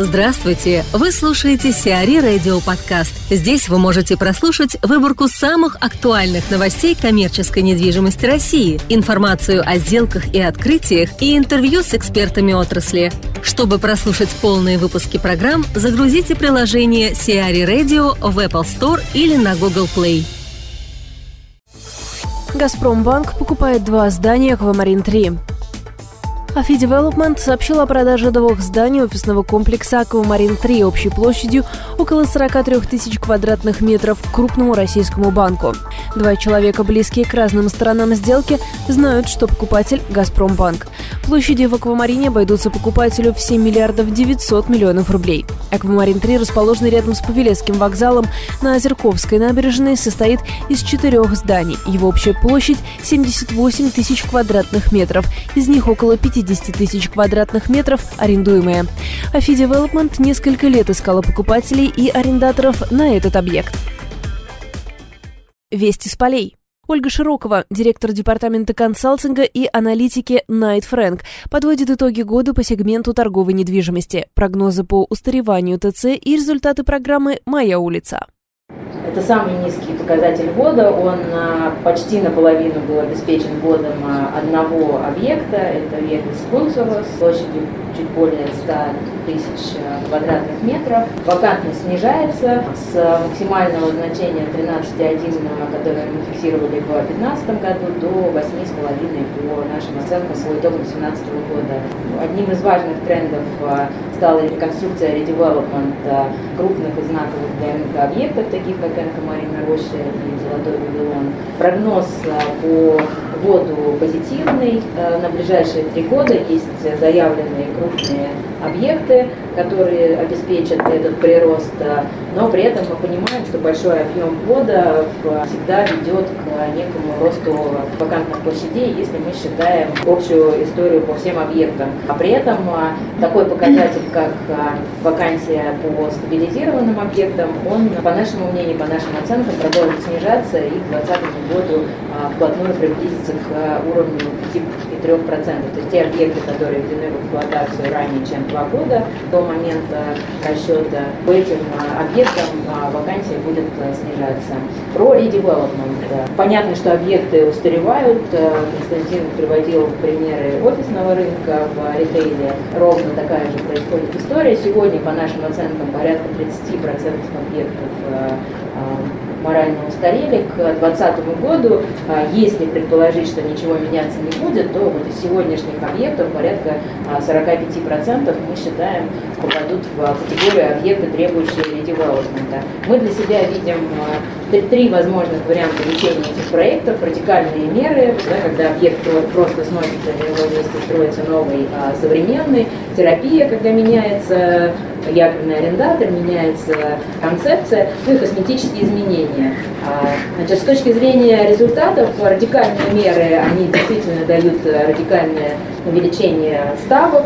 Здравствуйте! Вы слушаете Сиари Радио Подкаст. Здесь вы можете прослушать выборку самых актуальных новостей коммерческой недвижимости России, информацию о сделках и открытиях и интервью с экспертами отрасли. Чтобы прослушать полные выпуски программ, загрузите приложение Сиари Radio в Apple Store или на Google Play. «Газпромбанк» покупает два здания «Аквамарин-3». Афи Development сообщил о продаже двух зданий офисного комплекса «Аквамарин-3» общей площадью около 43 тысяч квадратных метров крупному российскому банку. Два человека, близкие к разным сторонам сделки, знают, что покупатель – «Газпромбанк». Площади в «Аквамарине» обойдутся покупателю в 7 миллиардов 900 миллионов рублей. «Аквамарин-3» расположенный рядом с Павелецким вокзалом на Озерковской набережной состоит из четырех зданий. Его общая площадь – 78 тысяч квадратных метров. Из них около 50 50 тысяч квадратных метров арендуемые. Афи Development несколько лет искала покупателей и арендаторов на этот объект. Вести с полей. Ольга Широкова, директор департамента консалтинга и аналитики Night Frank, подводит итоги года по сегменту торговой недвижимости, прогнозы по устареванию ТЦ и результаты программы «Моя улица». Это самый низкий показатель года, он а, почти наполовину был обеспечен годом а, одного объекта, это объект Скунцево с площадью чуть более 100 тысяч а, квадратных метров. Вакантность снижается с максимального значения 13,1, которое мы фиксировали в 2015 году, до 8,5 по нашим оценкам по итогам 2017 года. Одним из важных трендов стала реконструкция, редевелопмент крупных и знаковых для рынка объектов, таких как Энка Марина Роща и Золотой Вавилон. Прогноз по году позитивный. Э, на ближайшие три года есть заявленные крупные объекты, которые обеспечат этот прирост, но при этом мы понимаем, что большой объем ввода всегда ведет к некому росту вакантных площадей, если мы считаем общую историю по всем объектам. А при этом а, такой показатель, как вакансия по стабилизированным объектам, он, по нашему мнению, по нашим оценкам, продолжит снижаться и к 2020 году вплотную приблизиться к уровню 5,3%. То есть те объекты, которые введены в эксплуатацию ранее, чем два года до момента расчета, по этим а, объектам а, вакансия будет снижаться. Про редевелопмент. Понятно, что объекты устаревают. Константин приводил примеры офисного рынка в ритейле. Ровно такая же происходит история. Сегодня, по нашим оценкам, порядка 30% объектов морально устарели к 2020 году. А, если предположить, что ничего меняться не будет, то вот из сегодняшних объектов порядка 45% а, мы считаем попадут в категорию объекты, требующие редевелопмента. Мы для себя видим а, три возможных варианта лечения этих проектов. Радикальные меры, да, когда объект просто сносится, на его месте строится новый, современный. Терапия, когда меняется якорный арендатор, меняется концепция, ну и косметические изменения. А, значит, с точки зрения результатов, радикальные меры, они действительно дают радикальное увеличение ставок,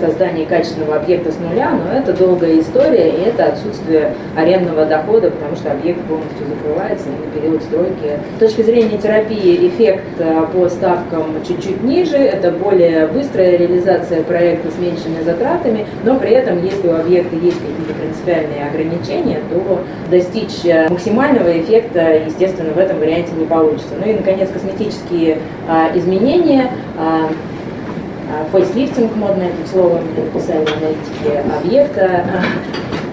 создание качественного объекта с нуля, но это долгая история, и это отсутствие арендного дохода, потому что объект полностью закрывается на период стройки. С точки зрения терапии эффект а, по ставкам чуть-чуть ниже, это более быстрая реализация проекта с меньшими затратами, но при этом, если у объекта есть какие-то принципиальные ограничения, то достичь а, максимального эффекта, естественно, в этом варианте не получится. Ну и, наконец, косметические а, изменения. А, фейслифтинг, модное это слово, написали аналитики объекта,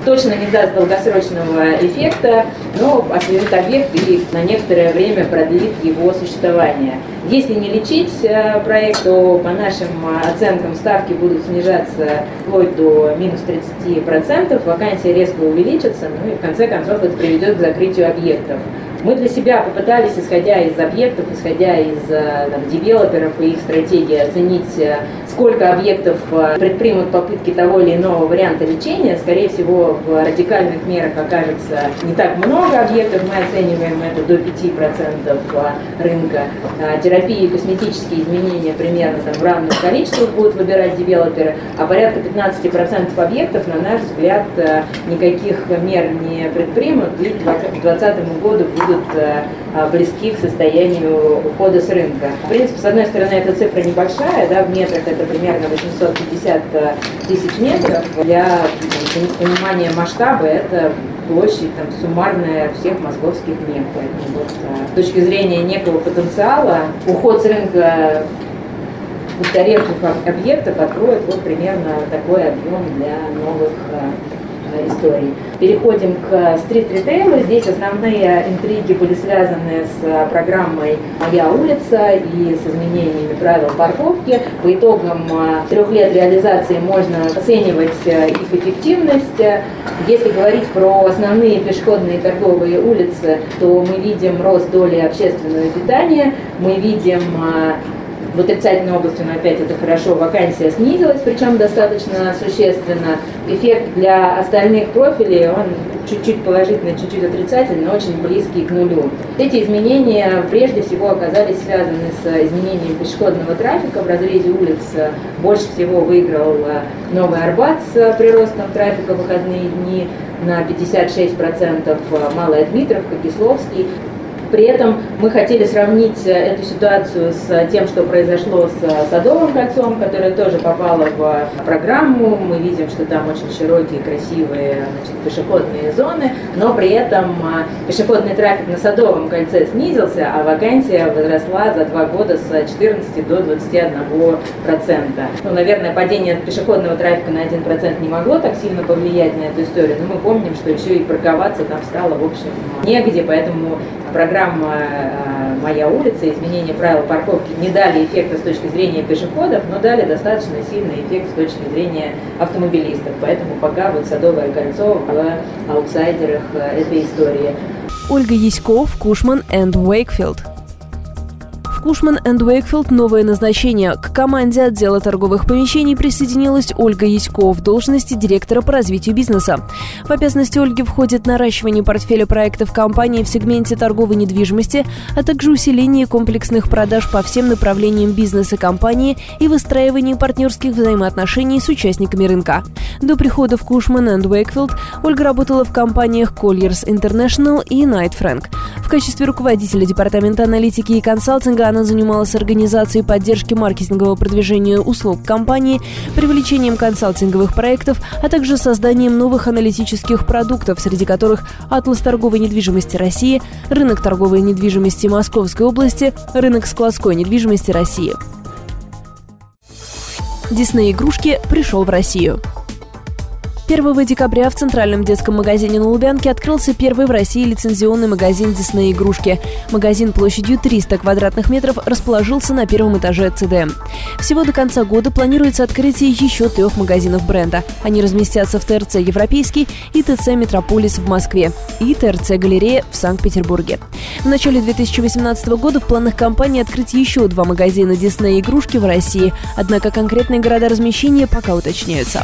точно не даст долгосрочного эффекта, но освежит объект и на некоторое время продлит его существование. Если не лечить э, проект, то по нашим оценкам ставки будут снижаться вплоть до минус 30%, вакансия резко увеличится, ну и в конце концов это приведет к закрытию объектов. Мы для себя попытались, исходя из объектов, исходя из э, там, девелоперов и их стратегии, оценить, э, сколько объектов э, предпримут попытки того или иного варианта лечения. Скорее всего, в радикальных мерах окажется не так много объектов, мы оцениваем это до 5% рынка. Терапии и косметические изменения примерно там, в равных количествах будут выбирать девелоперы, а порядка 15% объектов, на наш взгляд, никаких мер не предпримут и к 2020 году будут э, близки к состоянию ухода с рынка. В принципе, с одной стороны, эта цифра небольшая, да, в метрах это это примерно 850 тысяч метров. Для понимания масштаба это площадь там, суммарная всех московских. Поэтому вот, с точки зрения некого потенциала, уход с рынка устаревших объектов откроет вот примерно такой объем для новых Э, историй. Переходим к стрит-ритейлу. Здесь основные интриги были связаны с э, программой «Моя улица» и с изменениями правил парковки. По итогам э, трех лет реализации можно оценивать их эффективность. Если говорить про основные пешеходные торговые улицы, то мы видим рост доли общественного питания, мы видим в отрицательной области, но опять это хорошо, вакансия снизилась, причем достаточно существенно. Эффект для остальных профилей, он чуть-чуть положительный, чуть-чуть отрицательный, но очень близкий к нулю. Эти изменения прежде всего оказались связаны с изменением пешеходного трафика в разрезе улиц. Больше всего выиграл Новый Арбат с приростом трафика в выходные дни на 56%, Малая Дмитровка, Кисловский при этом мы хотели сравнить э, эту ситуацию с тем, что произошло с э, Садовым кольцом, которое тоже попало в программу. Мы видим, что там очень широкие, красивые значит, пешеходные зоны, но при этом э, пешеходный трафик на Садовом кольце снизился, а вакансия возросла за два года с 14 до 21 процента. Ну, наверное, падение пешеходного трафика на 1% не могло так сильно повлиять на эту историю, но мы помним, что еще и парковаться там стало, в общем, негде, поэтому программа э, «Моя улица», изменение правил парковки не дали эффекта с точки зрения пешеходов, но дали достаточно сильный эффект с точки зрения автомобилистов. Поэтому пока вот Садовое кольцо в аутсайдерах э, этой истории. Ольга Яськов, Кушман энд Уэйкфилд. Кушман энд Уэйкфилд новое назначение. К команде отдела торговых помещений присоединилась Ольга Ясько в должности директора по развитию бизнеса. В обязанности Ольги входит наращивание портфеля проектов компании в сегменте торговой недвижимости, а также усиление комплексных продаж по всем направлениям бизнеса компании и выстраивание партнерских взаимоотношений с участниками рынка. До прихода в Кушман энд Уэйкфилд Ольга работала в компаниях Colliers International и Knight Frank. В качестве руководителя департамента аналитики и консалтинга она занималась организацией поддержки маркетингового продвижения услуг компании, привлечением консалтинговых проектов, а также созданием новых аналитических продуктов, среди которых «Атлас торговой недвижимости России», «Рынок торговой недвижимости Московской области», «Рынок складской недвижимости России». Дисней игрушки пришел в Россию. 1 декабря в центральном детском магазине на Лубянке открылся первый в России лицензионный магазин Дисней игрушки. Магазин площадью 300 квадратных метров расположился на первом этаже ЦД. Всего до конца года планируется открытие еще трех магазинов бренда. Они разместятся в ТРЦ «Европейский» и ТЦ «Метрополис» в Москве и ТРЦ «Галерея» в Санкт-Петербурге. В начале 2018 года в планах компании открыть еще два магазина Дисней игрушки в России, однако конкретные города размещения пока уточняются.